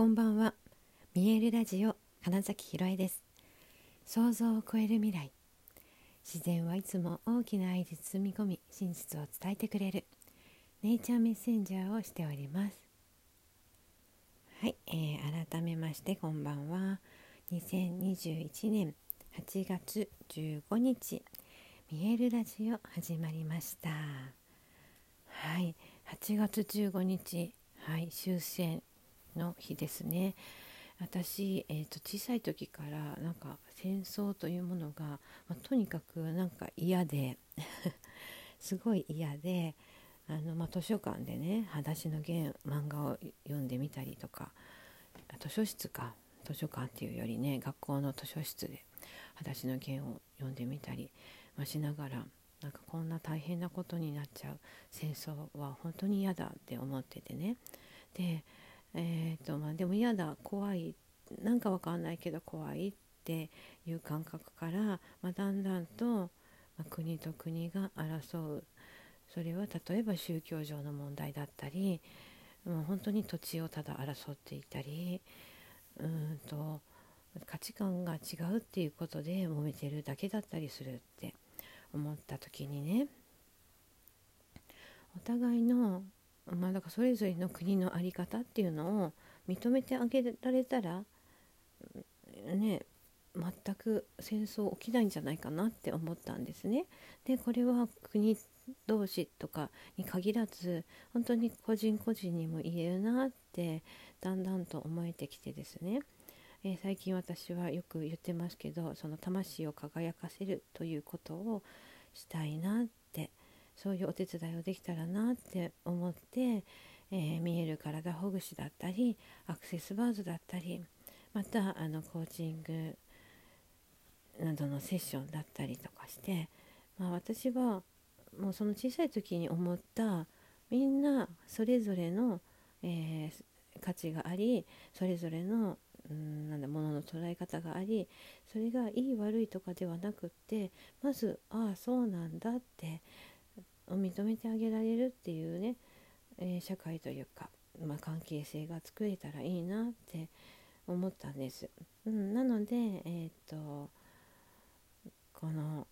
こんばんは。見えるラジオ金崎ひろえです。想像を超える未来。自然はいつも大きな愛で包み込み真実を伝えてくれる。ネイチャーメッセンジャーをしております。はい、えー、改めましてこんばんは。2021年8月15日見えるラジオ始まりました。はい8月15日はい終戦。の日ですね。私、えーと、小さい時からなんか戦争というものが、まあ、とにかくなんか嫌で すごい嫌であの、まあ、図書館でね「裸足の弦」漫画を読んでみたりとか図書室か図書館っていうよりね学校の図書室で「裸足の弦」を読んでみたり、まあ、しながらなんかこんな大変なことになっちゃう。戦争は本当に嫌だって思っててね。でえーとまあ、でも嫌だ怖いなんかわかんないけど怖いっていう感覚から、まあ、だんだんと、まあ、国と国が争う。それは例えば宗教上の問題だったりもう本当に土地をただ争っていたりうんと価値観が違うっていうことで揉めてるだけだったりするって思った時にねお互いのまあだからそれぞれの国の在り方っていうのを認めてあげられたらね全く戦争起きないんじゃないかなって思ったんですね。でこれは国同士とかに限らず本当に個人個人にも言えるなってだんだんと思えてきてですね、えー、最近私はよく言ってますけどその魂を輝かせるということをしたいなってそういうお手伝いをできたらなって思って、えー、見える体ほぐしだったりアクセスバーズだったりまたあのコーチングなどのセッションだったりとかして、まあ、私はもうその小さい時に思ったみんなそれぞれの、えー、価値がありそれぞれのうんなんだものの捉え方がありそれがいい悪いとかではなくってまずああそうなんだってを認めてあげられるっていうね、えー、社会というか、まあ、関係性が作れたらいいなって思ったんです。うん、なので、えー、っとこの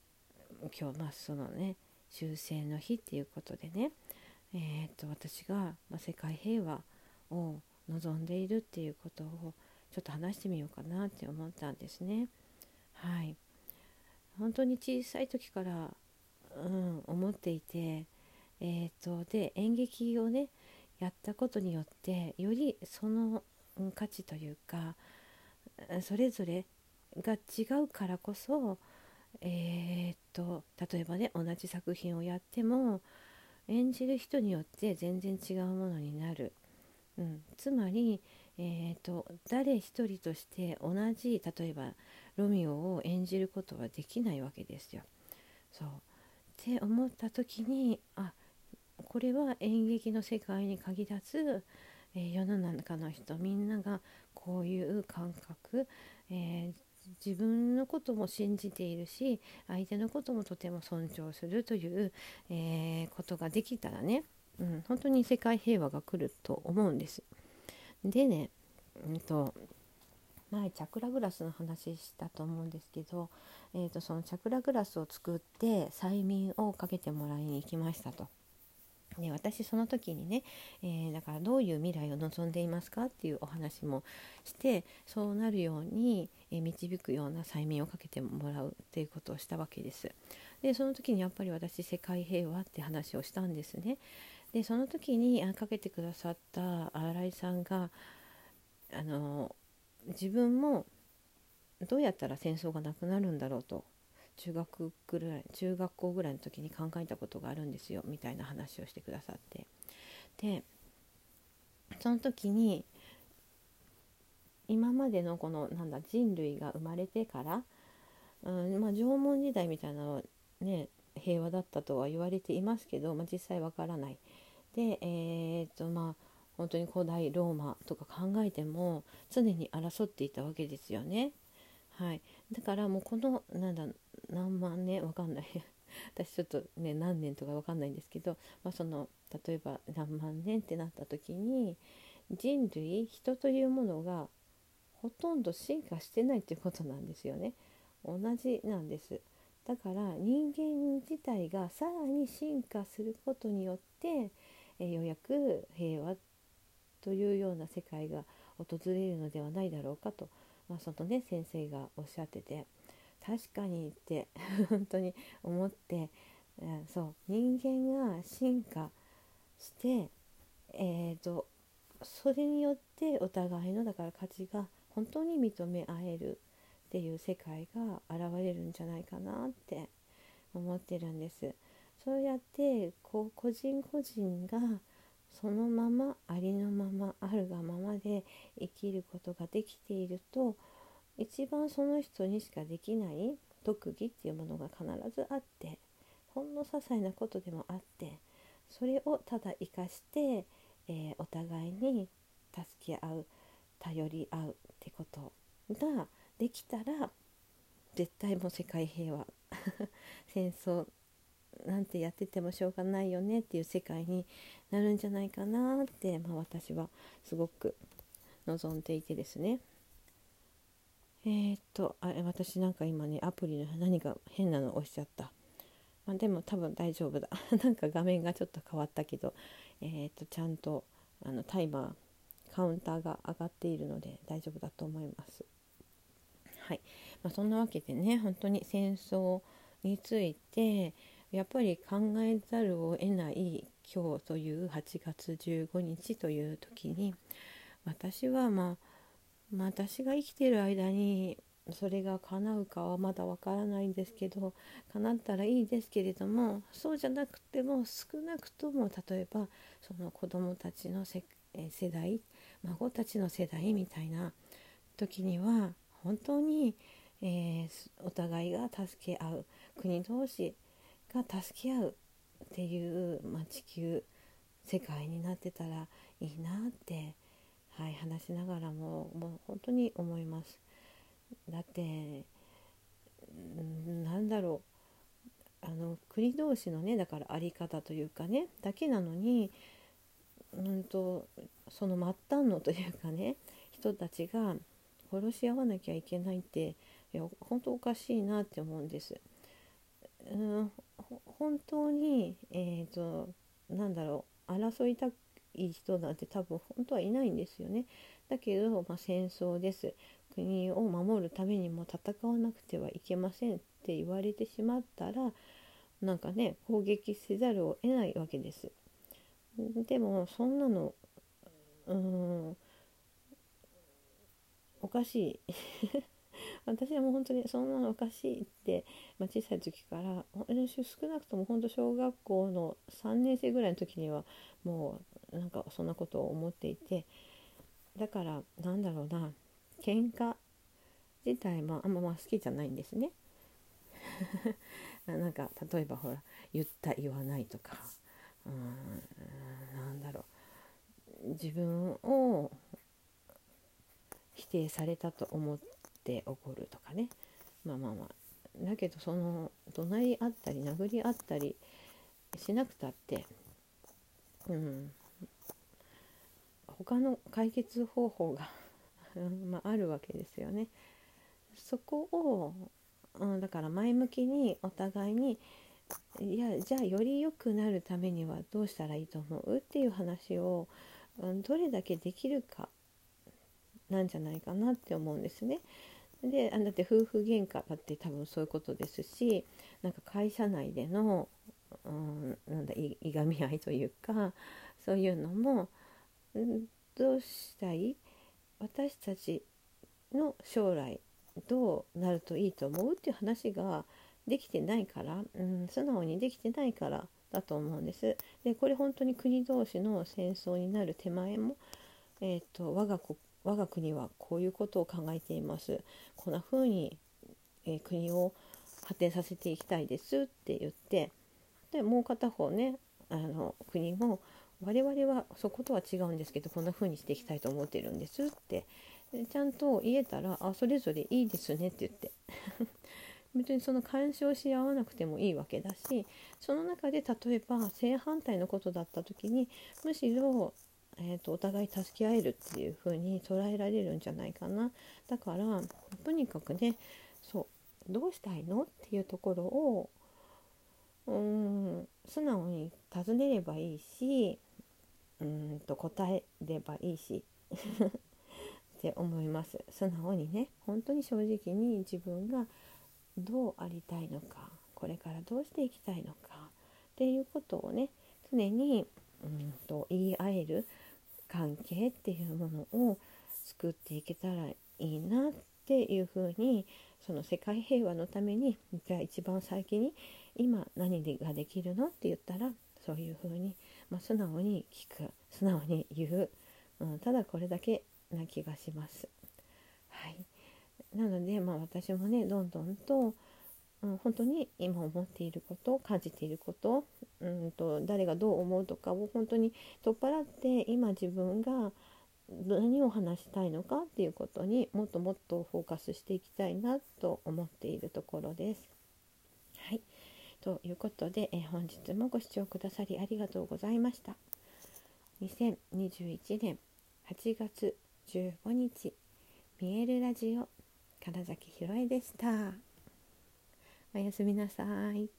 今日まあそのね終戦の日っていうことでね、えー、っと私が、ま、世界平和を望んでいるっていうことをちょっと話してみようかなって思ったんですね。はい、本当に小さい時からうん、思っていて、えーと、で演劇をねやったことによってよりその価値というかそれぞれが違うからこそ、えーと、例えばね同じ作品をやっても演じる人によって全然違うものになる、うん、つまり、えーと誰一人として同じ例えばロミオを演じることはできないわけですよ。そうって思った時にあこれは演劇の世界に限らず、えー、世の中の人みんながこういう感覚、えー、自分のことも信じているし相手のこともとても尊重するという、えー、ことができたらね、うん、本当に世界平和が来ると思うんです。でね、うんと前チャクラグラスの話したと思うんですけど、えーと、そのチャクラグラスを作って催眠をかけてもらいに行きましたと。で私その時にね、えー、だからどういう未来を望んでいますかっていうお話もしてそうなるように、え、導くような催眠をかけてもらうっていうことをしたわけです。でその時にやっぱり私世界平和って話をしたんですね。でその時にかけてくださった新井さんがあの自分もどうやったら戦争がなくなるんだろうと中学ぐらい中学校ぐらいの時に考えたことがあるんですよみたいな話をしてくださってでその時に今までのこのなんだ人類が生まれてから、うんまあ、縄文時代みたいなのはね平和だったとは言われていますけど、まあ、実際わからない。で、えー、っとまあ本当に古代ローマとか考えても常に争っていたわけですよね。はい、だからもうこのなんだ何万年わかんない。私ちょっとね何年とかわかんないんですけど、まあ、その例えば何万年ってなった時に人類人というものがほとんど進化してないっていうことなんですよね。同じなんです。だから人間自体がさらに進化することによってえようやく平和というような世界が訪れるのではないだろうかと、まあ、そのね先生がおっしゃってて確かにって 本当に思って、えー、そう人間が進化してえーと、それによってお互いのだから価値が本当に認め合えるっていう世界が現れるんじゃないかなって思ってるんです。そうやってこう個人個人がそのままありのままあるがままで生きることができていると一番その人にしかできない特技っていうものが必ずあってほんの些細なことでもあってそれをただ生かして、えー、お互いに助け合う頼り合うってことができたら絶対もう世界平和 戦争なんてやっててもしょうがないよねっていう世界になるんじゃないかなって、まあ、私はすごく望んでいてですね。えー、っとあ私なんか今ねアプリの何か変なの押しちゃった。まあ、でも多分大丈夫だ なんか画面がちょっと変わったけど、えー、とちゃんとあのタイマーカウンターが上がっているので大丈夫だと思います。はいまあ、そんなわけでね本当に戦争についてやっぱり考えざるを得ない今日という8月15日という時に私はまあ、私が生きてる間にそれが叶うかはまだわからないんですけど叶ったらいいですけれどもそうじゃなくても少なくとも例えばその子どもたちの世代孫たちの世代みたいな時には本当に、えー、お互いが助け合う国同士が助け合うっていう、まあ、地球世界になってたらいいなって、はい、話しながらももう本当に思います。だってなんだろうあの国同士のねだから在り方というかねだけなのにうんとその末端のというかね人たちが殺し合わなきゃいけないっていや本当おかしいなって思うんです。うん本当にえっ、ー、となんだろう争いたい人なんて多分本当はいないんですよね。だけど、まあ、戦争です。国を守るためにも戦わなくてはいけませんって言われてしまったらなんかね攻撃せざるを得ないわけです。でもそんなのうんおかしい私はもう本当にそんなのおかしいって、まあ、小さい時から少なくとも本当小学校の3年生ぐらいの時にはもうなんかそんなことを思っていてだからなんだろうな喧嘩自体もあんまま好きじゃないんですね。なんか例えばほら言った言わないとかうんなんだろう自分を否定されたと思って怒るとかねまあまあまあだけどその怒鳴り合ったり殴り合ったりしなくたってうん他の解決方法が まあ、あるわけですよね。そこを、うん、だから前向きにお互いにいやじゃあより良くなるためにはどうしたらいいと思う？っていう話を、うん、どれだけできるかなんじゃないかなって思うんですね。であだって夫婦喧嘩だって多分そういうことですしなんか会社内での、うん、なんだいいがみ合いというかそういうのも、うん、どうしたい？私たちの将来どうなるといいと思う？っていう話ができてないから、うん、素直にできてないからだと思うんです。でこれ本当に国同士の戦争になる手前も、えーと、我が国我が国はこういうことを考えています。こんな風に、えー、国を発展させていきたいですって言ってでもう片方ねあの国も我々はそことは違うんですけどこんな風にしていきたいと思ってるんですってちゃんと言えたらあそれぞれいいですねって言って 別にその干渉し合わなくてもいいわけだしその中で例えば正反対のことだった時にむしろえーと、お互い助け合えるっていう風に捉えられるんじゃないかな。だからとにかくねそうどうしたいのっていうところをうーん素直に尋ねればいいしうんと答えればいいし って思います。素直にね本当に正直に自分がどうありたいのかこれからどうしていきたいのかっていうことをね常にうんと言い合える関係っていうものを作っていけたらいいなっていうふうにその世界平和のためにじゃあ一番先に今何ができるのって言ったらそういうふうに、まあ、素直に聞く。素直に言う、うん、ただこれだけな気がします。はい、なので、まあ、私もねどんどんと、うん、本当に今思っていること感じていることうんと誰がどう思うとかを本当に取っ払って今自分が何を話したいのかっていうことにもっともっとフォーカスしていきたいなと思っているところです。はいということで、え本日もご視聴くださりありがとうございました。2021年8月15日見えるラジオ唐崎ひろえでした。おやすみなさい。